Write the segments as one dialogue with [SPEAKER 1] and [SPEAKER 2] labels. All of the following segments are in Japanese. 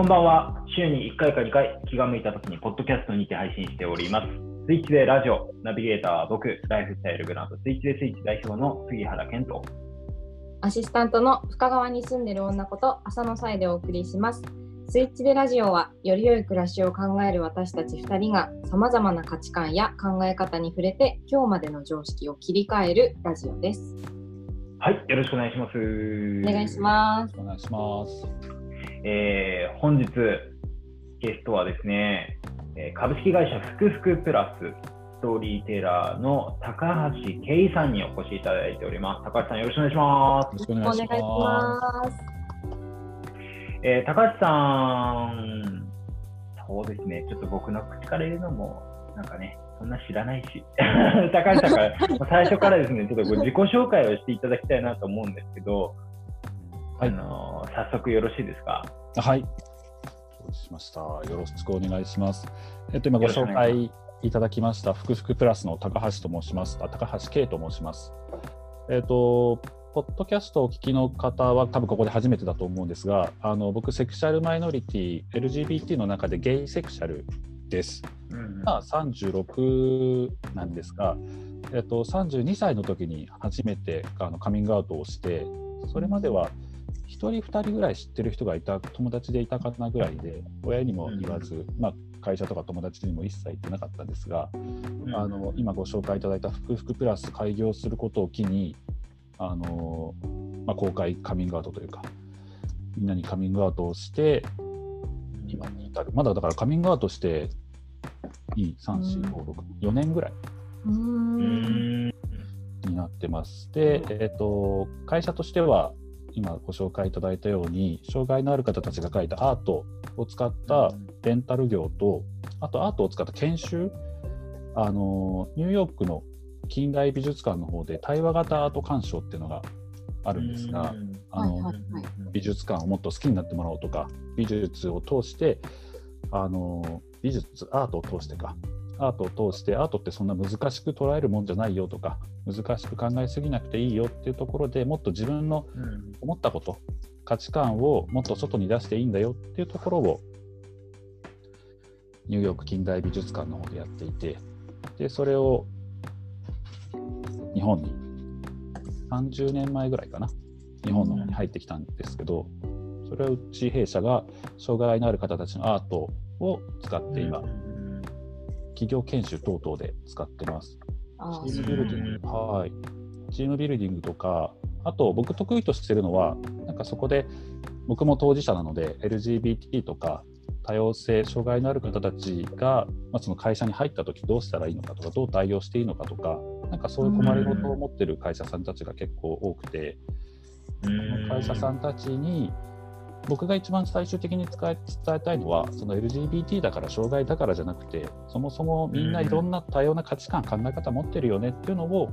[SPEAKER 1] こんばんは。週に1回か2回気が向いた時にポッドキャストにて配信しております。スイッチでラジオ、ナビゲーターは僕、ライフスタイルブランドスイッチでスイッチ代表の杉原健人。
[SPEAKER 2] アシスタントの深川に住んでる女こと浅野さえでお送りします。スイッチでラジオはより良い暮らしを考える私たち2人がさまざまな価値観や考え方に触れて今日までの常識を切り替えるラジオです。
[SPEAKER 1] はい、よろしくお願いします。
[SPEAKER 2] お願いします。
[SPEAKER 3] お願いします。
[SPEAKER 1] えー本日、ゲストはですね、えー株式会社ふくふくプラスストーリーテラーの高橋圭さんにお越しいただいております。高橋さん、よろしくお願いします。
[SPEAKER 3] よろしくお
[SPEAKER 2] お願いし
[SPEAKER 3] ま
[SPEAKER 2] す。
[SPEAKER 1] えー高橋さん、そうですね、ちょっと僕の口から言うのも、なんかね、そんな知らないし、高橋さんから 最初からですね、ちょっとご自己紹介をしていただきたいなと思うんですけど、
[SPEAKER 3] はい
[SPEAKER 1] あのー早速よろしいですか？
[SPEAKER 3] す。はい。しました。よろしくお願いします。えっと、今ご紹介いただきました、ふくふくプラスの高橋と申します。あ高橋圭と申します。えっと、ポッドキャストをお聞きの方は多分ここで初めてだと思うんですが、あの僕、セクシャルマイノリティ、LGBT の中でゲイセクシャルです。
[SPEAKER 1] うん
[SPEAKER 3] まあ、36なんですが、えっと、32歳の時に初めてあのカミングアウトをしてそれまでは1人2人ぐらい知ってる人がいた友達でいたかなぐらいで親にも言わず、まあ、会社とか友達にも一切言ってなかったんですが、
[SPEAKER 1] うん。
[SPEAKER 3] あの今ご紹介いただいた「ふくふくプラス」開業することを機にあの、まあ、公開カミングアウトというかみんなにカミングアウトをして今に至る。まだだからカミングアウトして23456年ぐらいう
[SPEAKER 2] ー
[SPEAKER 1] うん。ん
[SPEAKER 3] になってますで、えー、と会社としては今ご紹介いただいたように障害のある方たちが書いたアートを使ったレンタル業とあとアートを使った研修。あのニューヨークの近代美術館の方で対話型アート鑑賞っていうのがあるんですが、あの、
[SPEAKER 2] はいはいはい。
[SPEAKER 3] 美術館をもっと好きになってもらおうとか美術を通してあの美術アートを通してかアートを通してアートってそんな難しく捉えるもんじゃないよとか難しく考えすぎなくていいよっていうところでもっと自分の
[SPEAKER 1] うん。
[SPEAKER 3] 思ったこと価値観をもっと外に出していいんだよっていうところをニューヨーク近代美術館の方でやっていてでそれを日本に30年前ぐらいかな日本の方に入ってきたんですけど、それをうち弊社が障害のある方たちのアートを使って今、企業研修等々で使ってます。
[SPEAKER 2] あ
[SPEAKER 3] チームビルディング、はい。チームビルディングとか、あと僕得意としてるのは、なんかそこで僕も当事者なので、LGBT とか多様性、障害のある方たちが、まあ、その会社に入った時どうしたらいいのかとか、どう対応していいのかとか、なんかそういう困りごとを持ってる会社さんたちが結構多くて、その会社さんたちに僕が一番最終的に伝え伝えたいのはその LGBT だから障害だからじゃなくてそもそもみんないろんな多様な価値観、考え方持ってるよねっていうのを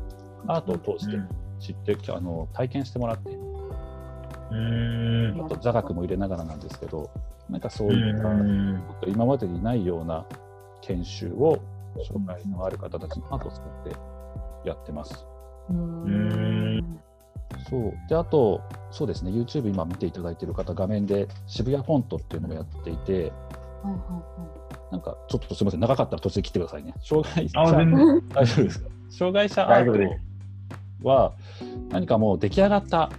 [SPEAKER 3] アートを通して知って、あの体験してもらって。
[SPEAKER 1] うん。
[SPEAKER 3] あと座学も入れながらなんですけどなんかそういった
[SPEAKER 1] うん。
[SPEAKER 3] 今までにないような研修を障害のある方たちのアートを使ってやってます。
[SPEAKER 2] うーん
[SPEAKER 3] そう。であと、そうですね、YouTube 今見ていただいている方、画面で渋谷フォントっていうのをやっていて、
[SPEAKER 2] はいは
[SPEAKER 3] なんかちょっとすみません、長かったら途中で切ってくださいね。障害者。大丈夫ですか？障害者アート。は、何かもう出来上がった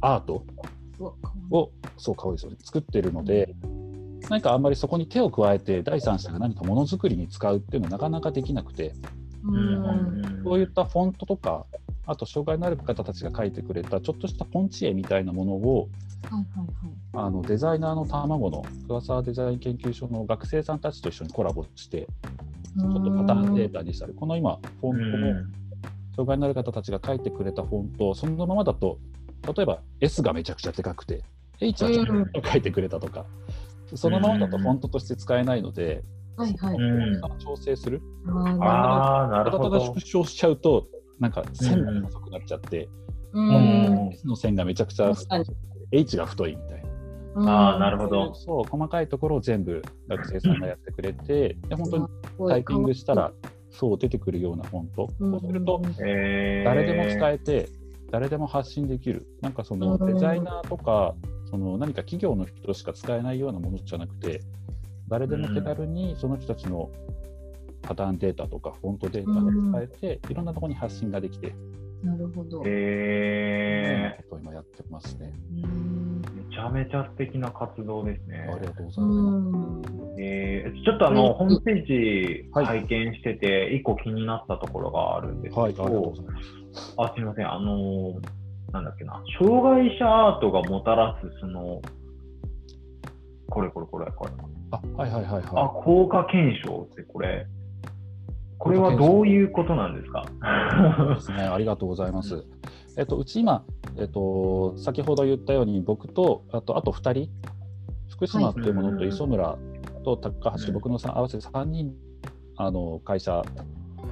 [SPEAKER 3] アートを、そう、かわいいですよね、作ってるので、何かあんまりそこに手を加えて、第三者が何かものづくりに使うっていうのはなかなかできなくて、
[SPEAKER 2] うーん。
[SPEAKER 3] そういったフォントとか、あと障害のある方たちが書いてくれたちょっとしたポンチ絵みたいなものを
[SPEAKER 2] はいはいはい。
[SPEAKER 3] あのデザイナーの卵の桑沢デザイン研究所の学生さんたちと一緒にコラボしてちょっとパターンデータにしたりこの今フォントも障害のある方たちが書いてくれたフォントそのままだと例えば S がめちゃくちゃでかくて H はちょっと書いてくれたとか、そのままだとフォントとして使えないので、
[SPEAKER 2] はいはい。
[SPEAKER 1] うん。
[SPEAKER 3] 調整する。
[SPEAKER 2] あ
[SPEAKER 1] ああ、なるほど。
[SPEAKER 3] ただ縮。小しちゃうとなんか線が細くなっちゃって、
[SPEAKER 2] う
[SPEAKER 1] うん
[SPEAKER 3] の線がめちゃくちゃ H が太いみたいな。
[SPEAKER 1] ああ、なるほど。
[SPEAKER 3] そう細かいところを全部学生さんがやってくれて、で本当にタイピングしたらそう出てくるようなフォント、
[SPEAKER 2] うん。
[SPEAKER 3] そうすると
[SPEAKER 1] えー、
[SPEAKER 3] 誰でも使えて誰でも発信できる。なんかその
[SPEAKER 2] うん。
[SPEAKER 3] デザイナーとかその何か企業の人しか使えないようなものじゃなくて、誰でも手軽にその人たちのパターンデータとかフォントデータが使えて、いろんなところに発信ができて、
[SPEAKER 2] なるほど。
[SPEAKER 1] え
[SPEAKER 3] ことを今やってますね。
[SPEAKER 1] めちゃめちゃ素敵な活動ですね。
[SPEAKER 3] ありがとうござ
[SPEAKER 2] う
[SPEAKER 3] います。
[SPEAKER 2] ん
[SPEAKER 1] えーちょっとあの、
[SPEAKER 2] うん
[SPEAKER 1] ホームページ
[SPEAKER 3] はい
[SPEAKER 1] 拝見してて、一個気になったところがあるんですけど、
[SPEAKER 3] はい、ありがとうございます。
[SPEAKER 1] あ、すみません、あのーなんだっけな、障害者アートがもたらす、その、これこれこれこれ、
[SPEAKER 3] あ、はいはいはい
[SPEAKER 1] あ、
[SPEAKER 3] は
[SPEAKER 1] 効果検証ってこれ、これはどういうことなんですか？
[SPEAKER 3] い。ですね、ありがとうございます。えっと、うち今、えっと、先ほど言ったように、僕と、あと、あと2人、福島っていうものと
[SPEAKER 1] はい
[SPEAKER 3] 磯村と高橋、
[SPEAKER 1] うん。
[SPEAKER 3] 僕のさ合わせて3人、あの会社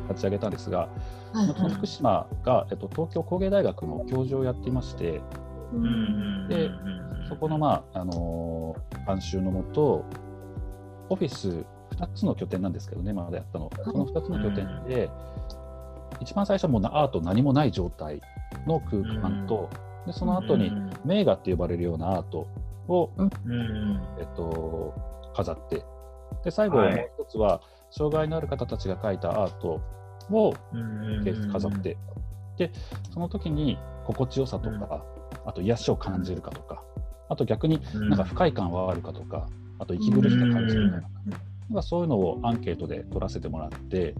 [SPEAKER 3] 立ち上げたんですが、
[SPEAKER 2] はい
[SPEAKER 3] その福島が、えっと、東京工芸大学の教授をやっていまして、
[SPEAKER 1] うんうん
[SPEAKER 3] で
[SPEAKER 1] うん
[SPEAKER 3] そこの、まああのー監修のもと、オフィス2つの拠点なんですけどね、まだやったの。その2つの拠点で、一番最初はもうなアート何もない状態の空間と、でその後に
[SPEAKER 1] うん。
[SPEAKER 3] 名画って呼ばれるようなアートを、
[SPEAKER 1] うん。
[SPEAKER 3] えっと、飾って、で最後、もう
[SPEAKER 1] はい
[SPEAKER 3] 一つは、障害のある方たちが描いたアートを
[SPEAKER 1] うん
[SPEAKER 3] 飾って、でその時に心地よさとか、あと癒しを感じるかとか、あと逆に
[SPEAKER 1] うん。
[SPEAKER 3] なんか不快感はあるかとか、あと息苦しさ感じるかとか、なんかそういうのをアンケートで取らせてもらって、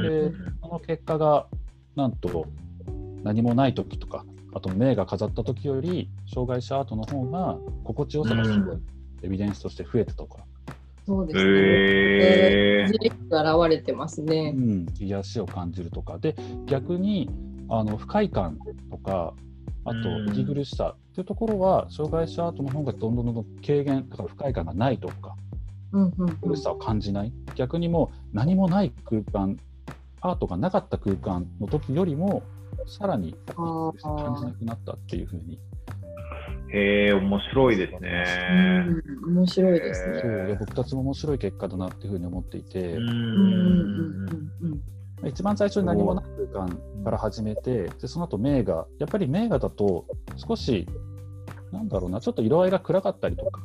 [SPEAKER 3] でその結果がなんと何もない時とか、あと名が飾った時より、障害者アートの方が心地よさがすごいエビデンスとして増えてたとか、
[SPEAKER 2] そうですね。
[SPEAKER 1] え
[SPEAKER 2] 事実が現れてます
[SPEAKER 3] う
[SPEAKER 2] ね。
[SPEAKER 3] ん、癒しを感じるとか、で逆にあの不快感とか、あと
[SPEAKER 1] うん。
[SPEAKER 3] 息苦しさっていうところは、障害者アートの方がどんどんどんどん軽減、だから不快感がないとか、苦しさを感じない、逆にもう何もない空間、アートがなかった空間の時よりも、さらに
[SPEAKER 2] あー
[SPEAKER 3] 苦しさを感じなくなったっていうふうに、
[SPEAKER 1] へえ、面白いですね。
[SPEAKER 2] うん面白いですね。
[SPEAKER 3] そういや僕たちも面白い結果だなっていうふうに思っていて、
[SPEAKER 1] うん
[SPEAKER 2] うんうんうんうん。
[SPEAKER 3] 一番最初に何もない空間から始めて、でその後名画、やっぱり名画だと少し、なんだろうな、ちょっと色合いが暗かったりとか、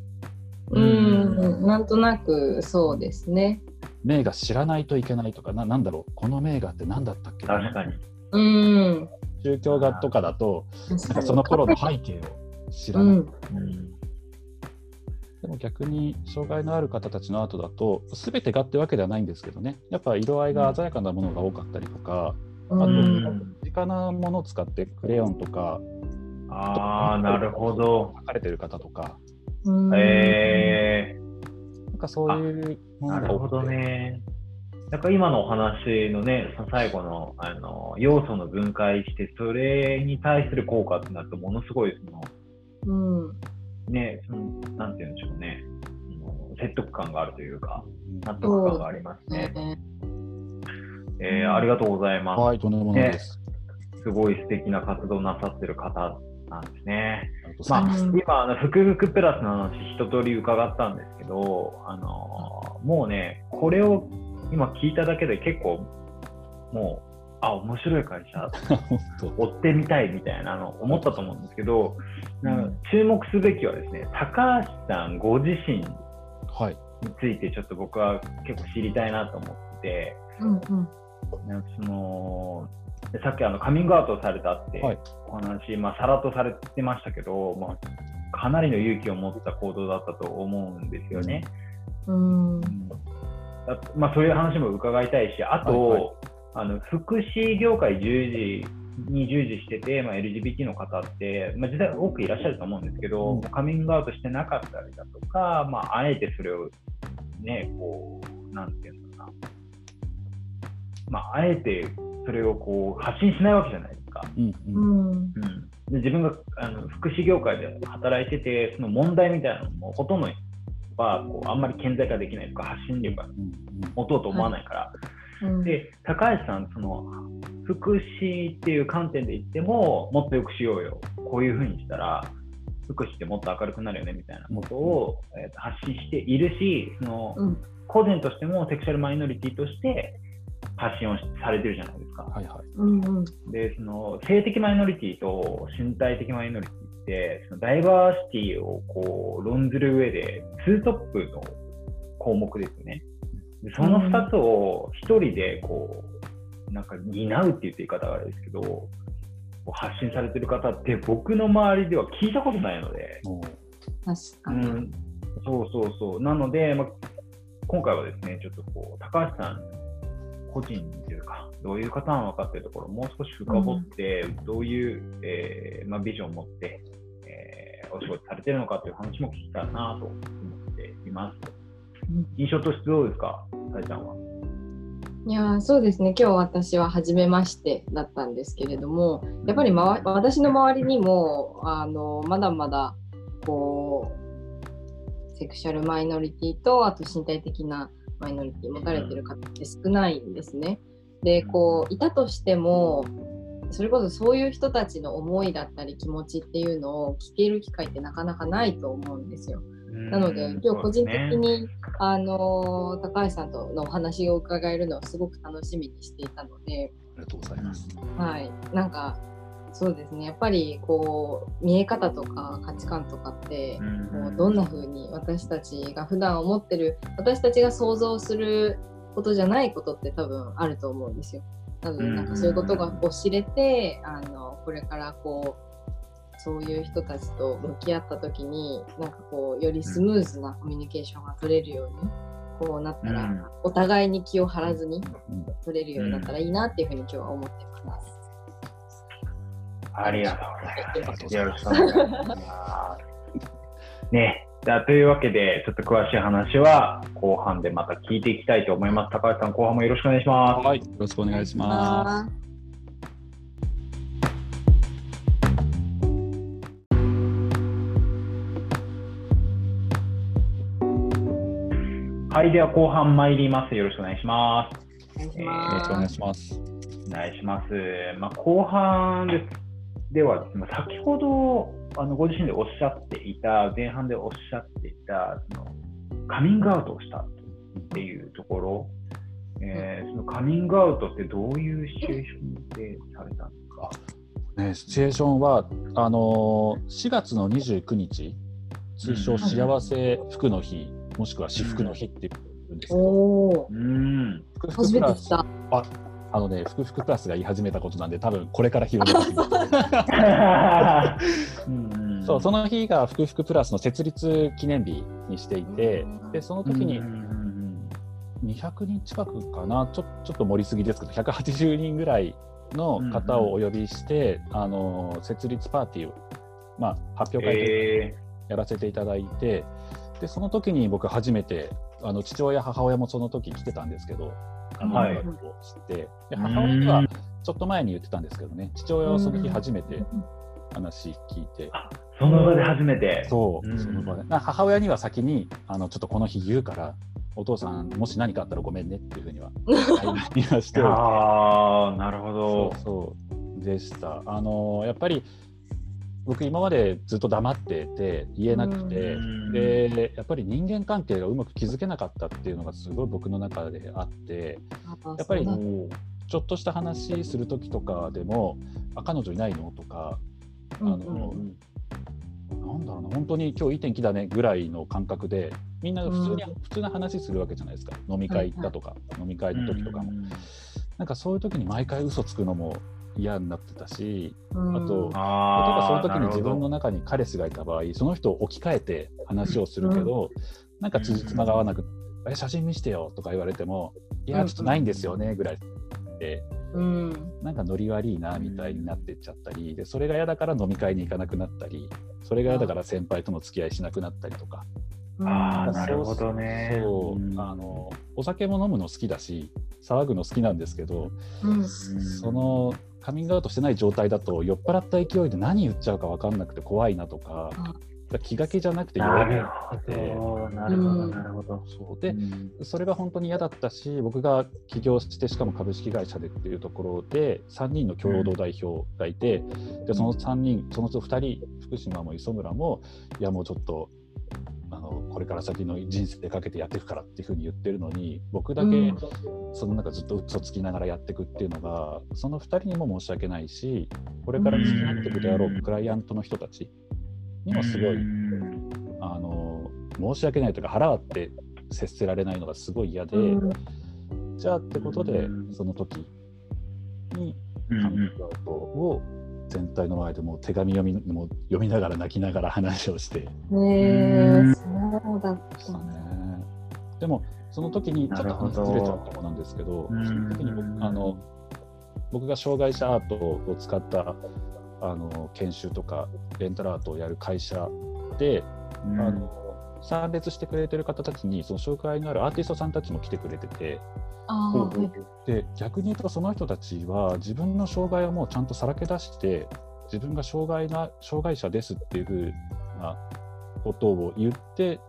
[SPEAKER 2] うんうんなんとなくそうですね。
[SPEAKER 3] 名画知らないといけないとか、ななんだろう、この名画って何だったっけ？な
[SPEAKER 1] 確かに。
[SPEAKER 2] うん。
[SPEAKER 3] 宗教画とかだと、なんかその頃の背景を知らない。
[SPEAKER 2] うん。
[SPEAKER 1] うん
[SPEAKER 3] でも逆に障害のある方たちのアートだと、すべてがってわけではないんですけどね、やっぱ色合いが鮮やかなものが多かったりとか、あと、
[SPEAKER 2] うん
[SPEAKER 3] 身近なものを使ってクレヨンとか、
[SPEAKER 1] ああ、なるほど。
[SPEAKER 3] 描かれてる方とか、
[SPEAKER 2] うん
[SPEAKER 1] え
[SPEAKER 3] なんかそういう
[SPEAKER 1] なるほどね。なんか今のお話のね、最後のあの要素の分解して、それに対する効果ってなると、ものすごいその、
[SPEAKER 2] うん。
[SPEAKER 1] ね、そのなんて言うんでしょうね、説得感があるというか、
[SPEAKER 3] うん
[SPEAKER 1] 納得感がありますね。
[SPEAKER 2] ね
[SPEAKER 1] えーありがとうございます。
[SPEAKER 3] はい、とんでもないです。
[SPEAKER 1] すごい素敵な活動なさってる方なんですね。まあ、今、あの福福プラスの話、一通り伺ったんですけど、あのーもうね、これを今聞いただけで結構、もう、あ、面白い会社、追ってみたいみたいなの思ったと思うんですけど、なんか注目すべきはですね、高橋さんご自身に
[SPEAKER 3] はい。
[SPEAKER 1] ついてちょっと僕は結構知りたいなと思ってて、
[SPEAKER 2] うんうん
[SPEAKER 1] なんかそのでさっきあのカミングアウトされたって
[SPEAKER 3] はい。
[SPEAKER 1] お話、まあ、さらっとされてましたけど、まあ、かなりの勇気を持った行動だったと思うんですよね。
[SPEAKER 2] うん。
[SPEAKER 1] だまあ、そういう話も伺いたいし、あと、
[SPEAKER 3] はいはい。
[SPEAKER 1] あの福祉業界従事に従事してて、まあ、LGBT の方って、まあ、実際多くいらっしゃると思うんですけど、
[SPEAKER 3] うん。
[SPEAKER 1] カミングアウトしてなかったりだとか、まあ、あえてそれをね、こう、なんていうまあ、あえてそれをこう発信しないわけじゃないですか。
[SPEAKER 3] うん
[SPEAKER 2] う
[SPEAKER 3] うん。
[SPEAKER 2] ん
[SPEAKER 1] うん、で自分があの福祉業界で働いてて、その問題みたいなのもほとんどはこうあんまり顕在化できないとか、発信力が
[SPEAKER 3] うん
[SPEAKER 1] 持とうと思わないから。
[SPEAKER 2] うん。
[SPEAKER 1] で、高橋さん、その福祉っていう観点で言っても、もっとよくしようよ、こういうふうにしたら、福祉ってもっと明るくなるよねみたいなことを、えーと発信しているし、その
[SPEAKER 2] うん。
[SPEAKER 1] 個人としてもセクシャルマイノリティとして発信をしされてるじゃないですか。
[SPEAKER 3] はいはい。
[SPEAKER 2] うんうん
[SPEAKER 1] でその性的マイノリティと身体的マイノリティっって、そのダイバーシティをこう論ずる上で、ツートップの項目ですね。でその2つを一人でこう、なんか担うって言って言い方があれですけど、発信されてる方って僕の周りでは聞いたことないので、
[SPEAKER 3] も
[SPEAKER 2] 確かに。
[SPEAKER 1] うん、そうそうそう。なので、まあ、今回はですね、ちょっとこう、高橋さん個人というか、どういう方なのかっていうところをもう少し深掘って、どういう、えーまあ、ビジョンを持って、えーお仕事されてるのかっていう話も聞きたいなと思っています。
[SPEAKER 2] うん
[SPEAKER 1] 印象としてどうですか、さえちゃんは？
[SPEAKER 2] いやーそうですね今日私は初めましてだったんですけれどもやっぱり、まわ、私の周りにもあのまだまだこうセクシャルマイノリティとあと身体的なマイノリティ持たれてる方って少ないんですね。でこういたとしてもそれこそそういう人たちの思いだったり気持ちっていうのを聞ける機会ってなかなかないと思うんですよ。なので、今日個人的に、あの高橋さんとのお話を伺えるのをすごく楽しみにしていたので、
[SPEAKER 3] ありがとうございます。
[SPEAKER 2] はい、なんかそうですね。やっぱりこう見え方とか価値観とかって、こうどんな風に私たちが普段思ってる私たちが想像することじゃないことって多分あると思うんですよ。なのでなんかそういうことがこう知れてあのこれからこうそういう人たちと向き合った時になんかこうよりスムーズなコミュニケーションが取れるようにこうなったら、
[SPEAKER 1] うん。
[SPEAKER 2] お互いに気を張らずに
[SPEAKER 3] うん。
[SPEAKER 2] 取れるようになったらいいなっていうふうに今日は思ってます。
[SPEAKER 1] ありがとうございます。よろしくお願いします。ね、じゃあというわけで、ちょっと詳しい話は後半でまた聞いていきたいと思います。高橋さん、後半もよろしくお願いします。
[SPEAKER 3] はい、よろしくお願いします。
[SPEAKER 1] はい、では後半参ります。よろしくお願いします。
[SPEAKER 2] お願いし
[SPEAKER 3] よろしくお願。いします。
[SPEAKER 1] お願いします。まあ、後半ですでは先ほどあのご自身でおっしゃっていた、前半でおっしゃっていた、そのカミングアウトをしたっていうところ、えーそのカミングアウトってどういうシチュエーションでされたんですか？
[SPEAKER 3] ね、シチュエーションはあのー4月の29日、通称
[SPEAKER 1] うん
[SPEAKER 3] 幸せ服の日、もしくは私服の日って言うんですけど、
[SPEAKER 2] おお、
[SPEAKER 1] うん。
[SPEAKER 3] 福
[SPEAKER 2] 初
[SPEAKER 3] あのね、福福プラスが言い始めたことなんで、多分これから広げます。
[SPEAKER 1] うん
[SPEAKER 3] そうその日が福福プラスの設立記念日にしていて、でその時に
[SPEAKER 1] うんうん
[SPEAKER 3] 200人近くかな、ちょちょっと盛りすぎですけど、180人ぐらいの方をお呼びして、あの設立パーティーを、まあ、発表会で
[SPEAKER 1] え
[SPEAKER 3] やらせていただいて、でその時に僕初めてあの父親母親もその時来てたんですけど、あの
[SPEAKER 1] はい。
[SPEAKER 3] 知って。で母親にはちょっと前に言ってたんですけどね。父親はその日初めて話聞いて、
[SPEAKER 1] その場で初めて。
[SPEAKER 3] そう、
[SPEAKER 1] うん。
[SPEAKER 3] その場で。な母親には先にあのちょっとこの日言うからお父さんもし何かあったらごめんねっていうふうには 言いまして
[SPEAKER 1] ああ、なるほど。
[SPEAKER 3] そう。そう。でした。あのやっぱり僕今までずっと黙ってて言えなくて、
[SPEAKER 1] うん。
[SPEAKER 3] でやっぱり人間関係がうまく築けなかったっていうのがすごい僕の中であってやっぱりちょっとした話する時とかでも「あ彼女いないの?」とかあの、
[SPEAKER 2] うんうん
[SPEAKER 3] なんだろうな本当に今日いい天気だねぐらいの感覚でみんな普通に、
[SPEAKER 2] うん。
[SPEAKER 3] 普通な話するわけじゃないですか。飲み会行ったとか、飲み会の時とかも、なんかそういう時に毎回嘘つくのも嫌になってたし
[SPEAKER 2] うん。
[SPEAKER 3] あと例えば
[SPEAKER 1] あ
[SPEAKER 3] その時に自分
[SPEAKER 1] の
[SPEAKER 3] の中に彼氏がいた場合その人を置き換えて話をするけど、なんか辻褄が合わなくて「え写真見してよ」とか言われても「いやちょっとないんですよね」ぐらいで
[SPEAKER 2] うん。
[SPEAKER 3] なんかノリ悪いなみたいになってっちゃったりでそれが嫌だから飲み会に行かなくなったりそれが嫌だから先輩との付き合いしなくなったりとか。
[SPEAKER 1] ああ、
[SPEAKER 3] うん
[SPEAKER 1] なるほどね。
[SPEAKER 3] そう
[SPEAKER 1] うん。
[SPEAKER 3] あのお酒も飲むの好きだし騒ぐの好きなんですけど
[SPEAKER 2] うん。
[SPEAKER 3] そのカミングアウトしてない状態だと酔っ払った勢いで何言っちゃうか分かんなくて怖いなとか気が気じゃなくて
[SPEAKER 1] なる
[SPEAKER 3] い
[SPEAKER 1] ほど、なるほど、なるほど。
[SPEAKER 3] そうで
[SPEAKER 1] うん
[SPEAKER 3] それが本当に嫌だったし僕が起業してしかも株式会社でっていうところで3人の共同代表がいて、でその3人その2人福島も磯村もいやもうちょっとあのこれから先の人生かけてやっていくからっていうふうに言ってるのに僕だけ、
[SPEAKER 2] うん。
[SPEAKER 3] その中ずっと嘘つきながらやっていくっていうのがその2人にも申し訳ないしこれから付き合っていくであろうクライアントの人たちにもすごい、
[SPEAKER 1] うん。
[SPEAKER 3] あの申し訳ないというか腹割って接せられないのがすごい嫌で、
[SPEAKER 2] うん。
[SPEAKER 3] じゃあってことで
[SPEAKER 1] うん。
[SPEAKER 3] その時に
[SPEAKER 1] うん。
[SPEAKER 3] カミングアウトを全体の前でもう手紙読みもう読みながら泣きながら話をして。
[SPEAKER 2] へえそうだった。
[SPEAKER 3] ね。でもその時にちょっと話ずれちゃうとこなんですけど
[SPEAKER 1] うん。
[SPEAKER 3] その時に僕あの僕が障害者アートを使ったあの研修とかレンタルアートをやる会社で、
[SPEAKER 1] うん。
[SPEAKER 3] あの参列してくれてる方たちにその障害のあるアーティストさんたちも来てくれてて。で逆に言うとその人たちは自分の障害をもうちゃんとさらけ出して自分が障害な障害者ですっていうふうなことを言って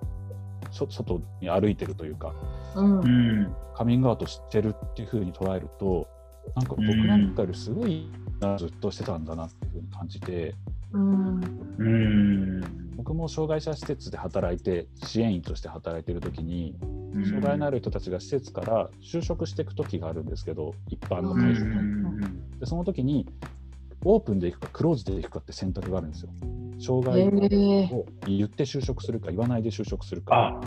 [SPEAKER 3] そ外に歩いてるというか
[SPEAKER 2] うん。
[SPEAKER 1] うん。
[SPEAKER 3] カミングアウトしてるっていうふうに捉えるとなんか僕なんかよりすごいなずっとしてたんだなっていうふうに感じて
[SPEAKER 2] うん
[SPEAKER 1] うん
[SPEAKER 3] 僕も障害者施設で働いて支援員として働いてる時に障害のある人たちが施設から就職していく時があるんですけど一般の
[SPEAKER 1] うん
[SPEAKER 3] 会社に。でその時にオープンでいくかクローズでいくかって選択があるんですよ。障
[SPEAKER 2] へ
[SPEAKER 3] 害
[SPEAKER 2] え
[SPEAKER 3] を言って就職するか言わないで就職するか。
[SPEAKER 1] あ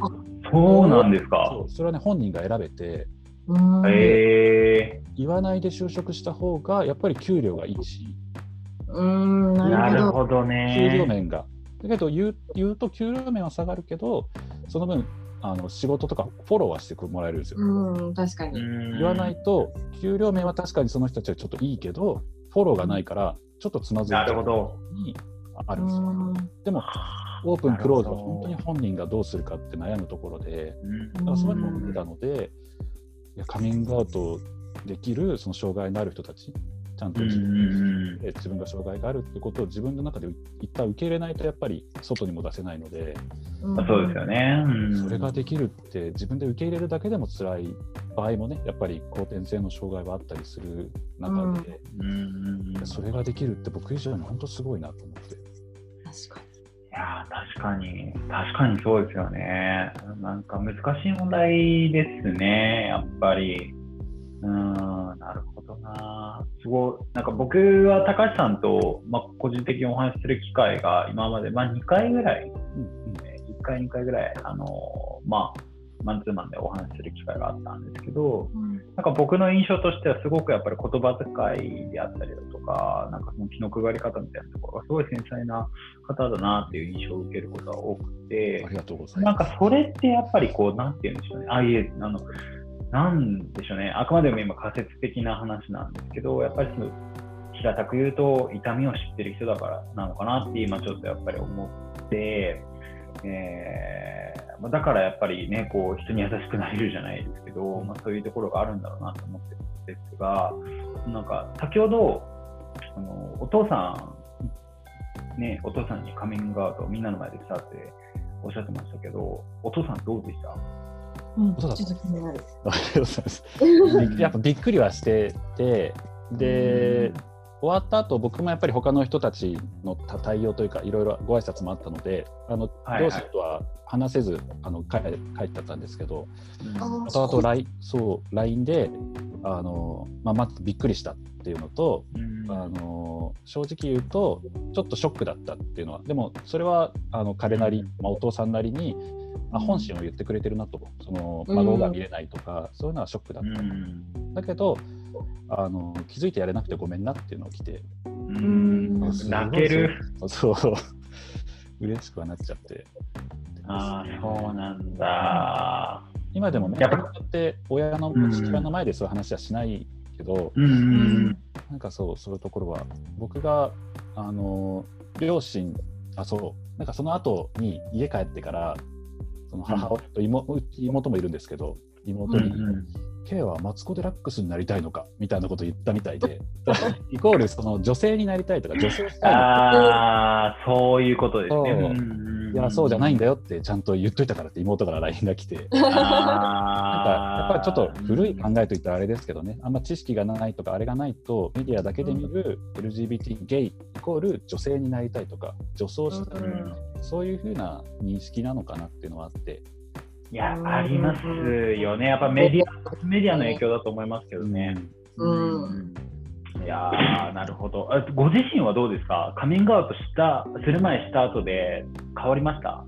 [SPEAKER 1] そうなんですか
[SPEAKER 3] そうそれはね本人が選べて
[SPEAKER 2] うん
[SPEAKER 1] へえ
[SPEAKER 3] 言わないで就職した方がやっぱり給料がいいし
[SPEAKER 2] うん
[SPEAKER 1] な
[SPEAKER 2] なるほど。
[SPEAKER 1] るほど
[SPEAKER 3] 給料
[SPEAKER 1] ね
[SPEAKER 3] 面が。だけど言う言うと給料面は下がるけどその分あの仕事とかフォローはしてもらえるんですよ。
[SPEAKER 2] うん確かに。
[SPEAKER 3] 言わないと給料面は確かにその人たちはちょっといいけどフォローがないからちょっとつまずいちゃう
[SPEAKER 1] なるほど
[SPEAKER 3] にあるんですよ。
[SPEAKER 2] うん
[SPEAKER 3] でもオープンクローズは本当に本人がどうするかって悩むところで
[SPEAKER 1] うん
[SPEAKER 3] だからそういうのも見てたのでいやカミングアウトできるその障害のある人たちちゃんと自分で自分が障害があるってことを自分の中で一旦受け入れないとやっぱり外にも出せないので
[SPEAKER 2] うん
[SPEAKER 1] そうですよね。うん
[SPEAKER 3] それができるって自分で受け入れるだけでも辛い場合もねやっぱり後天性の障害はあったりする中で、
[SPEAKER 1] うん
[SPEAKER 3] それができるって僕以上に本当すごいなと思って。
[SPEAKER 2] 確か
[SPEAKER 1] いやー確かに、確かにそうですよね。なんか難しい問題ですね、やっぱり。うーん、なるほどな。すごい、なんか僕は高橋さんと、まあ、個人的にお話しする機会が今まで、まあ、2回ぐらい、
[SPEAKER 3] うん
[SPEAKER 1] 1回、2回ぐらい、あのーまあ、マンツーマンでお話しする機会があったんですけど、
[SPEAKER 2] に。
[SPEAKER 1] なんか僕の印象としてはすごくやっぱり言葉遣いであったりだとか、なんかその気の配り方みたいなところがすごい繊細な方だなっていう印象を受けることが多くて
[SPEAKER 3] あり、がとうござい
[SPEAKER 1] なん
[SPEAKER 3] ます。
[SPEAKER 1] かそれってやっぱりこう、なんて言うんでしょうね、あ、いえ、あの、なんでしょうね、あくまでも今仮説的な話なんですけど、やっぱりその、平たく言うと痛みを知ってる人だからなのかなって今ちょっとやっぱり思って、えーだからやっぱりね、こう人に優しくなれるじゃないですけど、まあ、そういうところがあるんだろうなと思ってるんですが、なんか先ほど、あのお父さん、ね、お父さんにカミングアウトみんなの前でしたっておっしゃってましたけど、お父さんどうでした？
[SPEAKER 2] うん。
[SPEAKER 3] そうだ
[SPEAKER 2] ちょっと気になる。
[SPEAKER 3] ありがとうございます。びやっぱびっくりはしてて、で、終わった後僕もやっぱり他の人たちの対応というか、いろいろご挨拶もあったので、あの
[SPEAKER 1] はいはい。
[SPEAKER 3] 両親とは話せずあの帰帰っちゃったんですけど、
[SPEAKER 2] あー
[SPEAKER 3] 後々 LINE そう LINE であの、まあ、まずびっくりしたっていうのと、
[SPEAKER 1] うん。
[SPEAKER 3] あの正直言うとちょっとショックだったっていうのはでもそれはあの彼なり、まあ、お父さんなりにあ本心を言ってくれてるなと。その
[SPEAKER 2] うん。
[SPEAKER 3] 孫が見れないとか、そういうのはショックだっ
[SPEAKER 1] う
[SPEAKER 3] た、
[SPEAKER 1] ん。
[SPEAKER 3] だけどあの気づいてやれなくてごめんなっていうのを来て。
[SPEAKER 1] うん。泣ける。
[SPEAKER 3] そう嬉しくはなっちゃって。
[SPEAKER 1] ああ、そうなんだ。
[SPEAKER 3] 今でもね
[SPEAKER 1] やっ
[SPEAKER 3] て親の
[SPEAKER 1] うん
[SPEAKER 3] 父親の前でそういう話はしないけど、
[SPEAKER 1] うんうん。
[SPEAKER 3] なんかそう、そういうところは、僕が、あの、両親、あ、そう、なんかその後に家帰ってから、その母親と妹,、妹もいるんですけど、妹に、
[SPEAKER 1] うん
[SPEAKER 3] ケイはマツコ・デラックスになりたいのかみたいなことを言ったみたいで、イコールその女性になりたいとか、女性したい
[SPEAKER 1] ああ、そういうことですね。
[SPEAKER 3] いや、そうじゃないんだよってちゃんと言っといたからって妹から LINE が来て、なんかやっ
[SPEAKER 1] あ
[SPEAKER 3] ぱりちょっと古い考えといったらあれですけどね、あんま知識がないとか、あれがないと、メディアだけで見る LGBT ゲイイコール女性になりたいとか、女装したいとか、
[SPEAKER 1] うん。
[SPEAKER 3] そういうふうな認識なのかなっていうのはあって、
[SPEAKER 1] いや、ありますよね。やっぱメディア、メディアの影響だと思いますけどね。
[SPEAKER 2] うん。
[SPEAKER 1] いやー、なるほど。あご自身はどうですか？カミングアウトした、する前、した後で変わりました？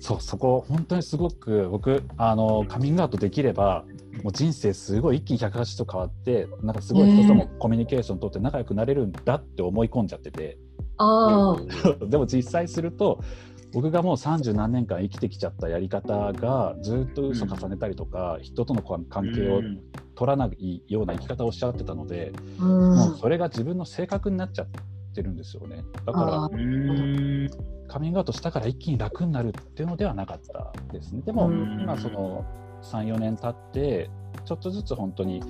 [SPEAKER 3] そうそこ本当にすごく僕あのカミングアウトできればもう人生すごい一気に180度変わってなんかすごい人ともコミュニケーション取って仲良くなれるんだって思い込んじゃってて。
[SPEAKER 2] あ
[SPEAKER 3] でも実際すると僕がもう30何年間生きてきちゃったやり方がずっと嘘重ねたりとか、人との関係を
[SPEAKER 1] うん。
[SPEAKER 3] 取らないような生き方をしちゃってたので、
[SPEAKER 2] あ、うん。
[SPEAKER 3] もうそれが自分の性格になっちゃってるんですよね。だからカミングアウトしたから一気に楽になるっていうのではなかったですね。でも、
[SPEAKER 1] うん。
[SPEAKER 3] 今その3、4年経って、ちょっとずつ本当に、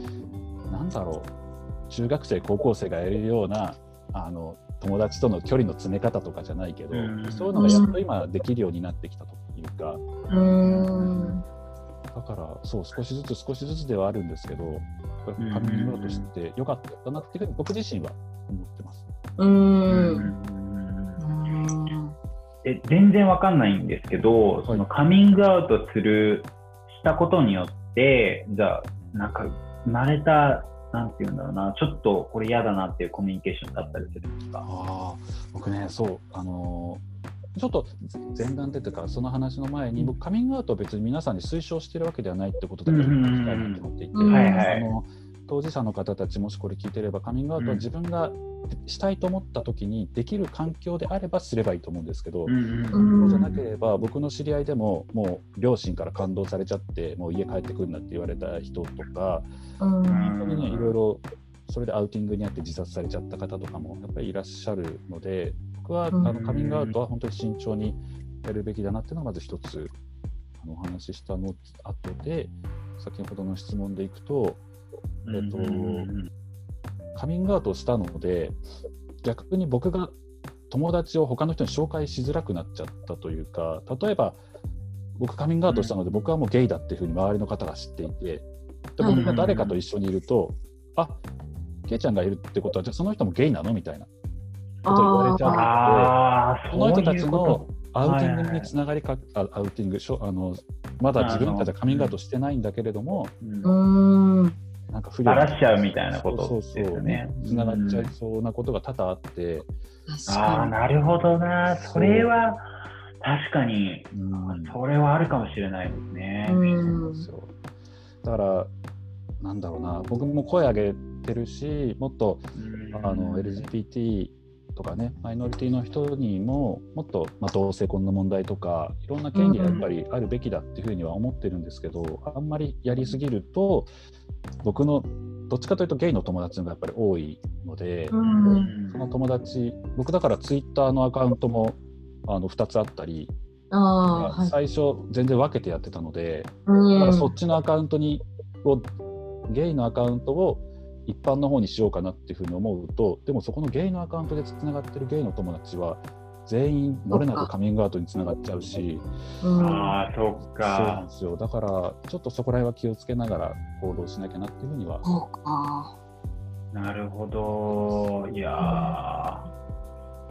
[SPEAKER 3] なんだろう、中学生、高校生がやるような、あの友達との距離の詰め方とかじゃないけど、
[SPEAKER 1] うん。
[SPEAKER 3] そういうのがやっと今できるようになってきたというか、
[SPEAKER 2] うん。
[SPEAKER 3] だからそう少しずつ少しずつではあるんですけど、カミングアウトしてよかったなっていうふうに僕自身は思ってます。
[SPEAKER 2] う
[SPEAKER 1] うん。
[SPEAKER 2] ん
[SPEAKER 1] え全然わかんないんですけど、そのカミングアウトするしたことによってじゃあなんか生まれたなんていうんだろうな。ちょっとこれ嫌だなっていうコミュニケーションだったりするんですか。
[SPEAKER 3] ああ、僕ね、そう、あのーちょっと前段でというか、その話の前に、僕、カミングアウトを別に皆さんに推奨してるわけではないってことだけ聞きたいなと思っていて、
[SPEAKER 2] うん
[SPEAKER 1] はいはい。
[SPEAKER 3] あの当事者の方たち、もしこれ聞いてれば、カミングアウトは自分がしたいと思った時にできる環境であればすればいいと思うんですけど、そうじゃなければ、僕の知り合いでも、もう両親から感動されちゃって、もう家帰ってくるなって言われた人とか、
[SPEAKER 2] うん。
[SPEAKER 3] 本当にね、いろいろそれでアウティングにあって自殺されちゃった方とかもやっぱりいらっしゃるので、僕はあ
[SPEAKER 2] うん。
[SPEAKER 3] のカミングアウトは本当に慎重にやるべきだなっていうのがまず一つあのお話ししたの後で、先ほどの質問でいくと、えっと
[SPEAKER 1] うん
[SPEAKER 3] カミングアウトをしたので、逆に僕が友達を他の人に紹介しづらくなっちゃったというか、例えば僕カミングアウトしたので、僕はもうゲイだっていうふうに周りの方が知っていて、で僕が誰かと一緒にいると、あケイちゃんがいるってことは、じゃあその人もゲイなのみたいな。ことを言われちゃう
[SPEAKER 1] ああ、
[SPEAKER 3] その人たちの
[SPEAKER 1] こ
[SPEAKER 3] アウティング
[SPEAKER 1] はいはい
[SPEAKER 3] につながりか、あアウティングしょあの、まだ自分たちはカミングアウトしてないんだけれども、なんか不
[SPEAKER 1] ばらしちゃうみたいなこと
[SPEAKER 3] そう
[SPEAKER 1] です
[SPEAKER 3] そうそう
[SPEAKER 1] よね。
[SPEAKER 3] つながっちゃいそうなことが多々あって、
[SPEAKER 2] 確
[SPEAKER 1] ああ、
[SPEAKER 2] か
[SPEAKER 1] なるほどな。それは確かに、
[SPEAKER 3] うん
[SPEAKER 1] それはあるかもしれないですね。
[SPEAKER 2] に。う
[SPEAKER 3] そうんですよだから、なんだろうな、僕も声上げてるし、もっとあの LGBT とかね、マイノリティの人にも、もっと、まあ、同性婚の問題とか、いろんな権利がやっぱりあるべきだっていうふうには思ってるんですけど、あんまりやりすぎると、僕のどっちかというとゲイの友達の方がやっぱり多いので、
[SPEAKER 2] うん。
[SPEAKER 3] その友達、僕だからツイッターのアカウントもあの2つあったり、
[SPEAKER 2] あ。
[SPEAKER 3] 最初全然分けてやってたので、
[SPEAKER 2] うん。
[SPEAKER 3] だからそっちのアカウントにをゲイのアカウントを一般の方にしようかなっていうふうに思うとでもそこのゲイのアカウントでつながってるゲイの友達は全員漏れなくカミングアウトにつながっちゃうし。
[SPEAKER 2] うん。
[SPEAKER 1] ああ、そっ
[SPEAKER 3] そうなん
[SPEAKER 1] か。
[SPEAKER 3] ですよ。だからちょっとそこら辺は気をつけながら行動しなきゃなっていうふうには。
[SPEAKER 2] そうか。
[SPEAKER 1] なるほど。いやー、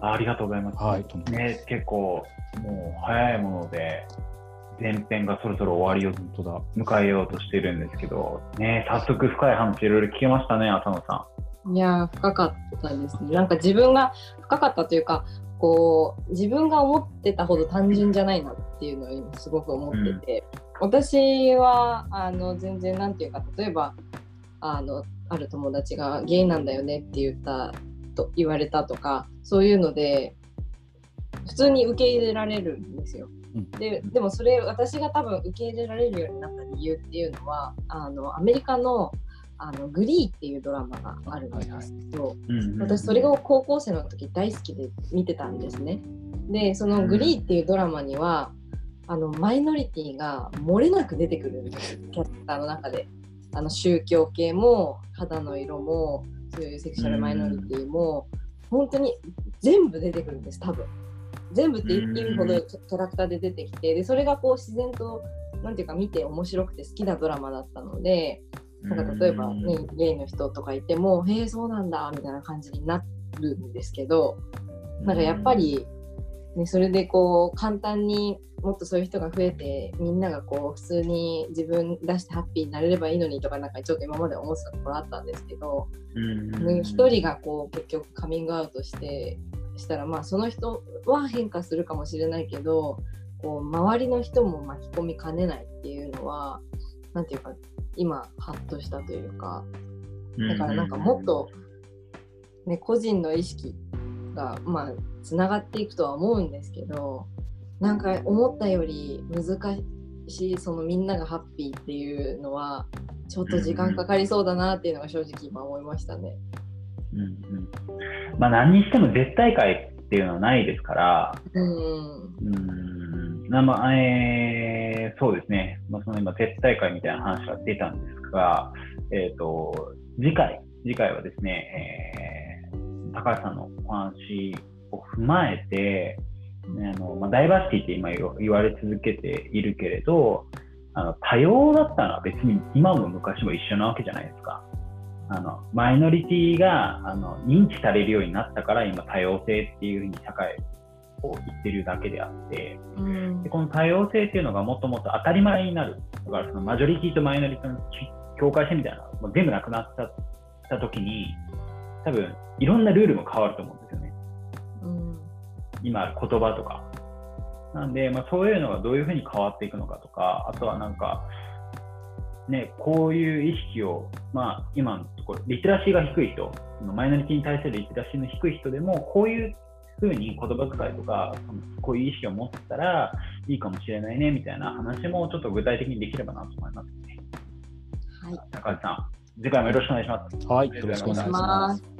[SPEAKER 1] ありがとうございます。
[SPEAKER 3] はい
[SPEAKER 1] ね、結構、もう早いもので、前編がそろそろ終わりを迎えようとしてるんですけど、ね、早速深い話いろいろ聞けましたね、浅野さ
[SPEAKER 2] いやー深かったですね。なんか自分が深かったというか、こう自分が思ってたほど単純じゃないなっていうのを今すごく思ってて、私はあの全然なんていうか例えばあのある友達がゲイなんだよねって言ったと言われたとかそういうので普通に受け入れられるんですよ。
[SPEAKER 3] うん
[SPEAKER 2] ででもそれ私が多分受け入れられるようになった理由っていうのはあのアメリカのあのグリーっていうドラマがあるんですけど、私それを高校生の時大好きで見てたんですね。でそのグリーっていうドラマにはあのマイノリティが漏れなく出てくるんですキャラクターの中で。あの宗教系も肌の色もそういうセクシャルマイノリティも本当に全部出てくるんです多分。全部って意味ほどキャラクターで出てきてでそれがこう自然となんていうか見て面白くて好きなドラマだったのでなんか例えば、ね、ゲイの人とかいても、へえ、そうなんだみたいな感じになるんですけど、なんかやっぱり、ね、それでこう簡単にもっとそういう人が増えてみんながこう普通に自分出してハッピーになれればいいのにとかなんかちょっと今まで思ってたところあったんですけどね一、人がこう結局カミングアウトしてしたらまあその人は変化するかもしれないけどこう周りの人も巻き込みかねないっていうのはなんていうか今ハッとしたというかだからなんかもっと、ね、個人の意識がまあつながっていくとは思うんですけどなんか思ったより難しいそのみんながハッピーっていうのはちょっと時間かかりそうだなっていうのが正直今思いましたね。
[SPEAKER 1] うんうん。まあ、何にしても絶対解っていうのはないですから、うん、うんまあえー、そうですね、まあ、その今、絶対解みたいな話が出たんですが、えーと、次回、次回はですね、えー、高橋さんのお話を踏まえて、あのまあ、ダイバーシティって今言われ続けているけれど、あの多様だったのは別に今も昔も一緒なわけじゃないですか。あのマイノリティがあの認知されるようになったから今多様性っていうふうに社会を言ってるだけであって、うん、でこの多様性っていうのがもっともっと当たり前になる。だからそのマジョリティとマイノリティの境界線みたいなのが全部なくなったった時に多分いろんなルールも変わると思うんですよね、うん、今言葉とか。なんで、まあ、そういうのがどういうふうに変わっていくのかとかあとはなんかね、こういう意識を、まあ、今のところ、リテラシーが低い人、マイノリティに対するリテラシーの低い人でも、こういうふうに言葉遣いとか、こういう意識を持ったらいいかもしれないねみたいな話もちょっと具体的にできればなと思いますね。はい、高橋さん、次回もよろしくお願いします。
[SPEAKER 3] はい、よろしくお願いします。